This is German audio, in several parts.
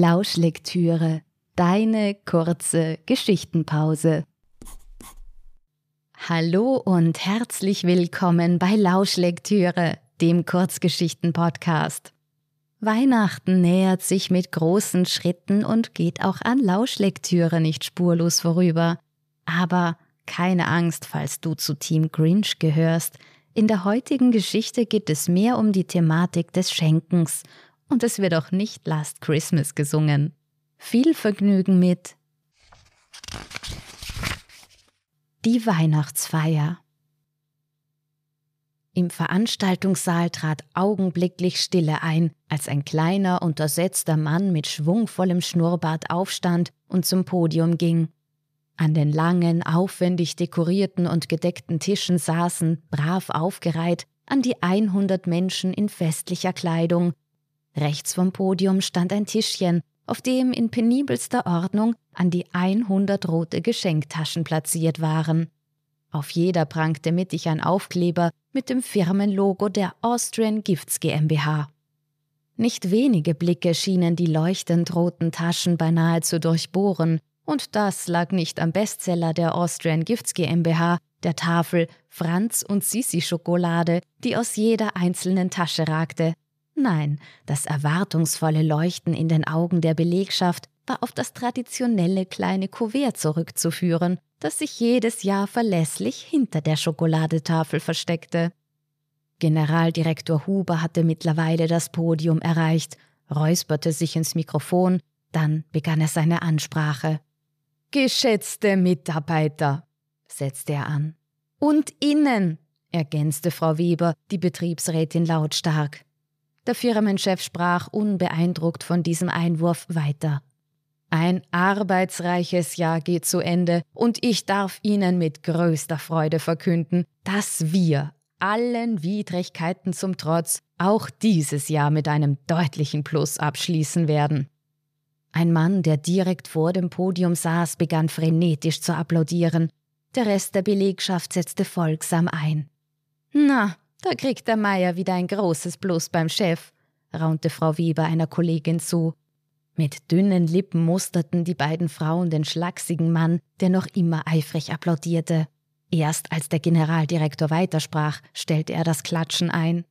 Lauschlektüre, deine kurze Geschichtenpause. Hallo und herzlich willkommen bei Lauschlektüre, dem Kurzgeschichten-Podcast. Weihnachten nähert sich mit großen Schritten und geht auch an Lauschlektüre nicht spurlos vorüber. Aber keine Angst, falls du zu Team Grinch gehörst. In der heutigen Geschichte geht es mehr um die Thematik des Schenkens und es wird auch nicht Last Christmas gesungen. Viel Vergnügen mit Die Weihnachtsfeier. Im Veranstaltungssaal trat augenblicklich Stille ein, als ein kleiner, untersetzter Mann mit schwungvollem Schnurrbart aufstand und zum Podium ging. An den langen, aufwendig dekorierten und gedeckten Tischen saßen, brav aufgereiht, an die 100 Menschen in festlicher Kleidung, Rechts vom Podium stand ein Tischchen, auf dem in penibelster Ordnung an die 100 rote Geschenktaschen platziert waren. Auf jeder prangte mittig ein Aufkleber mit dem Firmenlogo der Austrian Gifts GmbH. Nicht wenige Blicke schienen die leuchtend roten Taschen beinahe zu durchbohren, und das lag nicht am Bestseller der Austrian Gifts GmbH, der Tafel Franz und Sisi Schokolade, die aus jeder einzelnen Tasche ragte, Nein, das erwartungsvolle Leuchten in den Augen der Belegschaft war auf das traditionelle kleine Kuvert zurückzuführen, das sich jedes Jahr verlässlich hinter der Schokoladetafel versteckte. Generaldirektor Huber hatte mittlerweile das Podium erreicht, räusperte sich ins Mikrofon, dann begann er seine Ansprache. Geschätzte Mitarbeiter, setzte er an. Und Ihnen, ergänzte Frau Weber, die Betriebsrätin lautstark. Der Firmenchef sprach unbeeindruckt von diesem Einwurf weiter. Ein arbeitsreiches Jahr geht zu Ende und ich darf Ihnen mit größter Freude verkünden, dass wir, allen Widrigkeiten zum Trotz, auch dieses Jahr mit einem deutlichen Plus abschließen werden. Ein Mann, der direkt vor dem Podium saß, begann frenetisch zu applaudieren. Der Rest der Belegschaft setzte folgsam ein. Na, da kriegt der Meier wieder ein großes Plus beim Chef, raunte Frau Weber einer Kollegin zu. Mit dünnen Lippen musterten die beiden Frauen den schlachsigen Mann, der noch immer eifrig applaudierte. Erst als der Generaldirektor weitersprach, stellte er das Klatschen ein.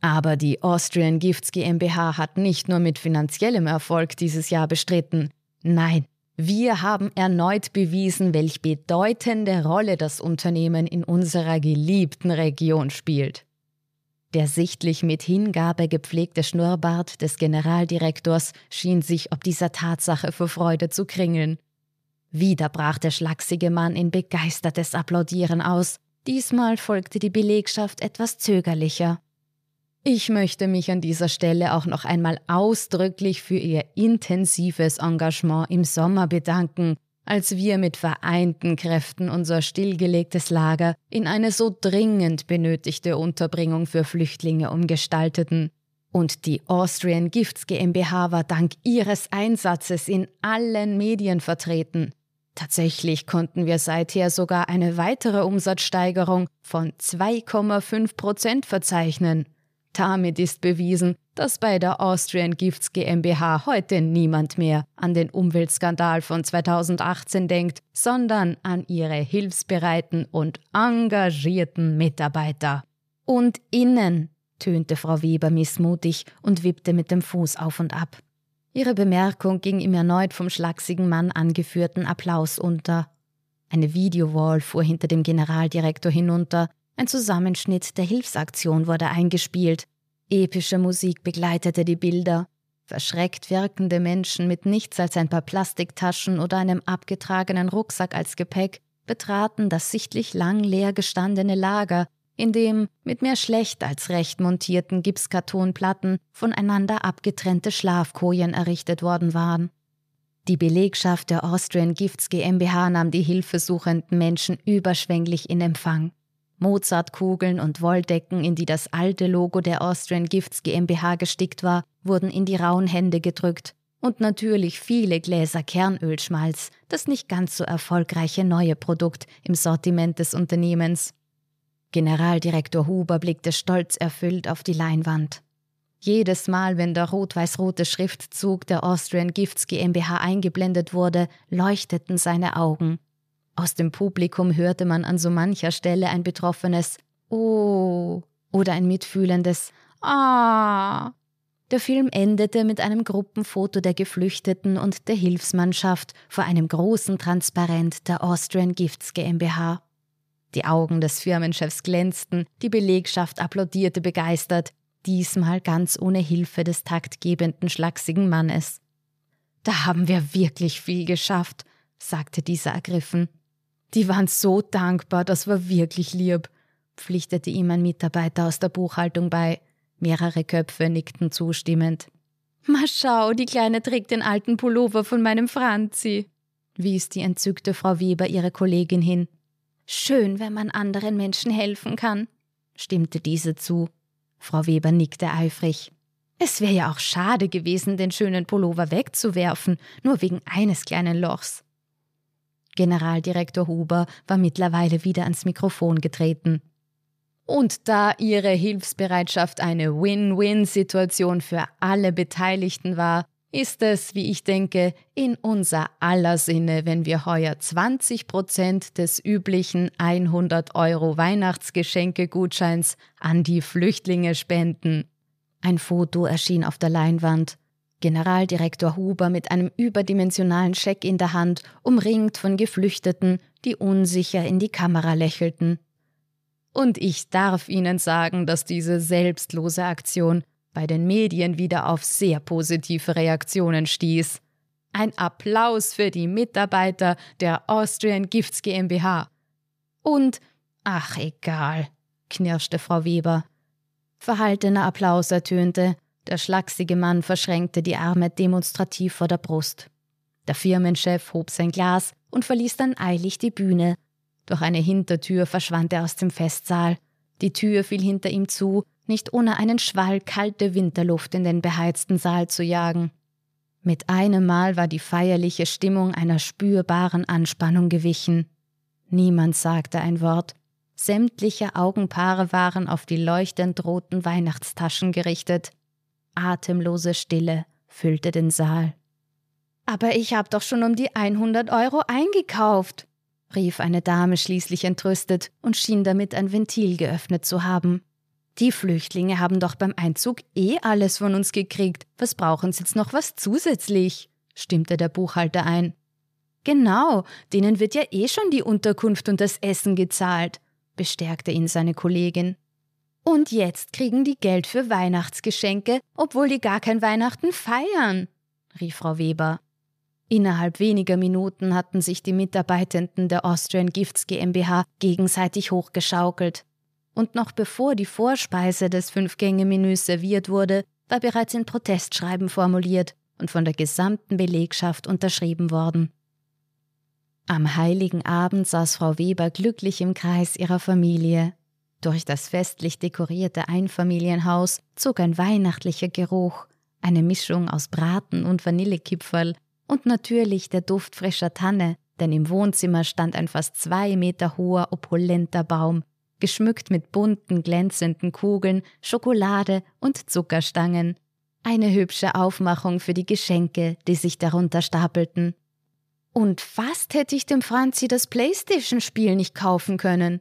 Aber die Austrian Gifts GmbH hat nicht nur mit finanziellem Erfolg dieses Jahr bestritten. Nein, wir haben erneut bewiesen, welch bedeutende Rolle das Unternehmen in unserer geliebten Region spielt. Der sichtlich mit Hingabe gepflegte Schnurrbart des Generaldirektors schien sich ob dieser Tatsache vor Freude zu kringeln. Wieder brach der schlachsige Mann in begeistertes Applaudieren aus. Diesmal folgte die Belegschaft etwas zögerlicher. Ich möchte mich an dieser Stelle auch noch einmal ausdrücklich für Ihr intensives Engagement im Sommer bedanken, als wir mit vereinten Kräften unser stillgelegtes Lager in eine so dringend benötigte Unterbringung für Flüchtlinge umgestalteten. Und die Austrian Gifts GmbH war dank ihres Einsatzes in allen Medien vertreten. Tatsächlich konnten wir seither sogar eine weitere Umsatzsteigerung von 2,5 Prozent verzeichnen. Damit ist bewiesen, dass bei der Austrian Gifts GmbH heute niemand mehr an den Umweltskandal von 2018 denkt, sondern an ihre hilfsbereiten und engagierten Mitarbeiter. Und innen, tönte Frau Weber missmutig und wippte mit dem Fuß auf und ab. Ihre Bemerkung ging im erneut vom schlachsigen Mann angeführten Applaus unter. Eine Videowall fuhr hinter dem Generaldirektor hinunter, ein Zusammenschnitt der Hilfsaktion wurde eingespielt. Epische Musik begleitete die Bilder. Verschreckt wirkende Menschen mit nichts als ein paar Plastiktaschen oder einem abgetragenen Rucksack als Gepäck betraten das sichtlich lang leer gestandene Lager, in dem mit mehr schlecht als recht montierten Gipskartonplatten voneinander abgetrennte Schlafkojen errichtet worden waren. Die Belegschaft der Austrian Gifts GmbH nahm die hilfesuchenden Menschen überschwänglich in Empfang. Mozartkugeln und Wolldecken, in die das alte Logo der Austrian Gifts GmbH gestickt war, wurden in die rauen Hände gedrückt. und natürlich viele Gläser Kernölschmalz, das nicht ganz so erfolgreiche neue Produkt im Sortiment des Unternehmens. Generaldirektor Huber blickte stolz erfüllt auf die Leinwand. Jedes Mal, wenn der rot-weiß-rote Schriftzug der Austrian Gifts GmbH eingeblendet wurde, leuchteten seine Augen. Aus dem Publikum hörte man an so mancher Stelle ein betroffenes Oh oder ein mitfühlendes Ah. Der Film endete mit einem Gruppenfoto der Geflüchteten und der Hilfsmannschaft vor einem großen Transparent der Austrian Gifts GmbH. Die Augen des Firmenchefs glänzten, die Belegschaft applaudierte begeistert, diesmal ganz ohne Hilfe des taktgebenden, schlachsigen Mannes. Da haben wir wirklich viel geschafft, sagte dieser ergriffen. Die waren so dankbar, das war wirklich lieb, pflichtete ihm ein Mitarbeiter aus der Buchhaltung bei. Mehrere Köpfe nickten zustimmend. Ma schau, die Kleine trägt den alten Pullover von meinem Franzi, wies die entzückte Frau Weber ihre Kollegin hin. Schön, wenn man anderen Menschen helfen kann, stimmte diese zu. Frau Weber nickte eifrig. Es wäre ja auch schade gewesen, den schönen Pullover wegzuwerfen, nur wegen eines kleinen Lochs. Generaldirektor Huber war mittlerweile wieder ans Mikrofon getreten. Und da ihre Hilfsbereitschaft eine Win-Win-Situation für alle Beteiligten war, ist es, wie ich denke, in unser aller Sinne, wenn wir heuer 20 Prozent des üblichen 100 Euro Weihnachtsgeschenkegutscheins an die Flüchtlinge spenden. Ein Foto erschien auf der Leinwand. Generaldirektor Huber mit einem überdimensionalen Scheck in der Hand, umringt von Geflüchteten, die unsicher in die Kamera lächelten. Und ich darf Ihnen sagen, dass diese selbstlose Aktion bei den Medien wieder auf sehr positive Reaktionen stieß. Ein Applaus für die Mitarbeiter der Austrian Gifts GmbH. Und, ach egal, knirschte Frau Weber. Verhaltener Applaus ertönte, der schlachsige Mann verschränkte die Arme demonstrativ vor der Brust. Der Firmenchef hob sein Glas und verließ dann eilig die Bühne, durch eine Hintertür verschwand er aus dem Festsaal. Die Tür fiel hinter ihm zu, nicht ohne einen Schwall kalte Winterluft in den beheizten Saal zu jagen. Mit einem Mal war die feierliche Stimmung einer spürbaren Anspannung gewichen. Niemand sagte ein Wort. Sämtliche Augenpaare waren auf die leuchtend roten Weihnachtstaschen gerichtet. Atemlose Stille füllte den Saal. Aber ich hab doch schon um die 100 Euro eingekauft, rief eine Dame schließlich entrüstet und schien damit ein Ventil geöffnet zu haben. Die Flüchtlinge haben doch beim Einzug eh alles von uns gekriegt. Was brauchen sie jetzt noch was zusätzlich? stimmte der Buchhalter ein. Genau, denen wird ja eh schon die Unterkunft und das Essen gezahlt, bestärkte ihn seine Kollegin. Und jetzt kriegen die Geld für Weihnachtsgeschenke, obwohl die gar kein Weihnachten feiern, rief Frau Weber. Innerhalb weniger Minuten hatten sich die Mitarbeitenden der Austrian Gifts GmbH gegenseitig hochgeschaukelt. Und noch bevor die Vorspeise des Fünf-Gänge-Menüs serviert wurde, war bereits ein Protestschreiben formuliert und von der gesamten Belegschaft unterschrieben worden. Am heiligen Abend saß Frau Weber glücklich im Kreis ihrer Familie. Durch das festlich dekorierte Einfamilienhaus zog ein weihnachtlicher Geruch, eine Mischung aus Braten und Vanillekipferl, und natürlich der Duft frischer Tanne, denn im Wohnzimmer stand ein fast zwei Meter hoher, opulenter Baum, geschmückt mit bunten, glänzenden Kugeln, Schokolade und Zuckerstangen. Eine hübsche Aufmachung für die Geschenke, die sich darunter stapelten. Und fast hätte ich dem Franzi das Playstation-Spiel nicht kaufen können,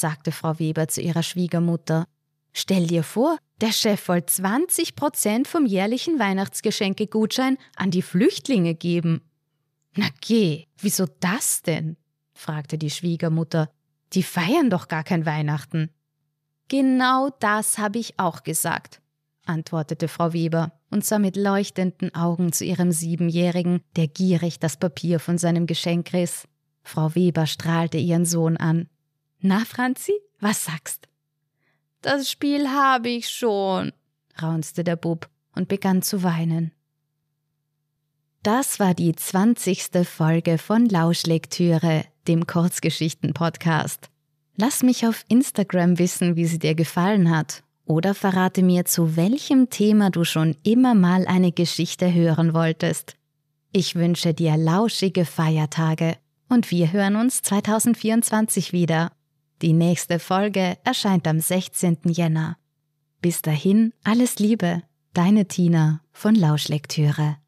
sagte Frau Weber zu ihrer Schwiegermutter. Stell dir vor, der Chef wollte 20 Prozent vom jährlichen Weihnachtsgeschenkegutschein an die Flüchtlinge geben. Na geh, wieso das denn? fragte die Schwiegermutter. Die feiern doch gar kein Weihnachten. Genau das habe ich auch gesagt, antwortete Frau Weber und sah mit leuchtenden Augen zu ihrem Siebenjährigen, der gierig das Papier von seinem Geschenk riss. Frau Weber strahlte ihren Sohn an. Na, Franzi, was sagst? Das Spiel habe ich schon, raunzte der Bub und begann zu weinen. Das war die zwanzigste Folge von Lauschlektüre, dem Kurzgeschichten-Podcast. Lass mich auf Instagram wissen, wie sie dir gefallen hat oder verrate mir, zu welchem Thema du schon immer mal eine Geschichte hören wolltest. Ich wünsche dir lauschige Feiertage und wir hören uns 2024 wieder. Die nächste Folge erscheint am 16. Jänner. Bis dahin alles Liebe, deine Tina von Lauschlektüre.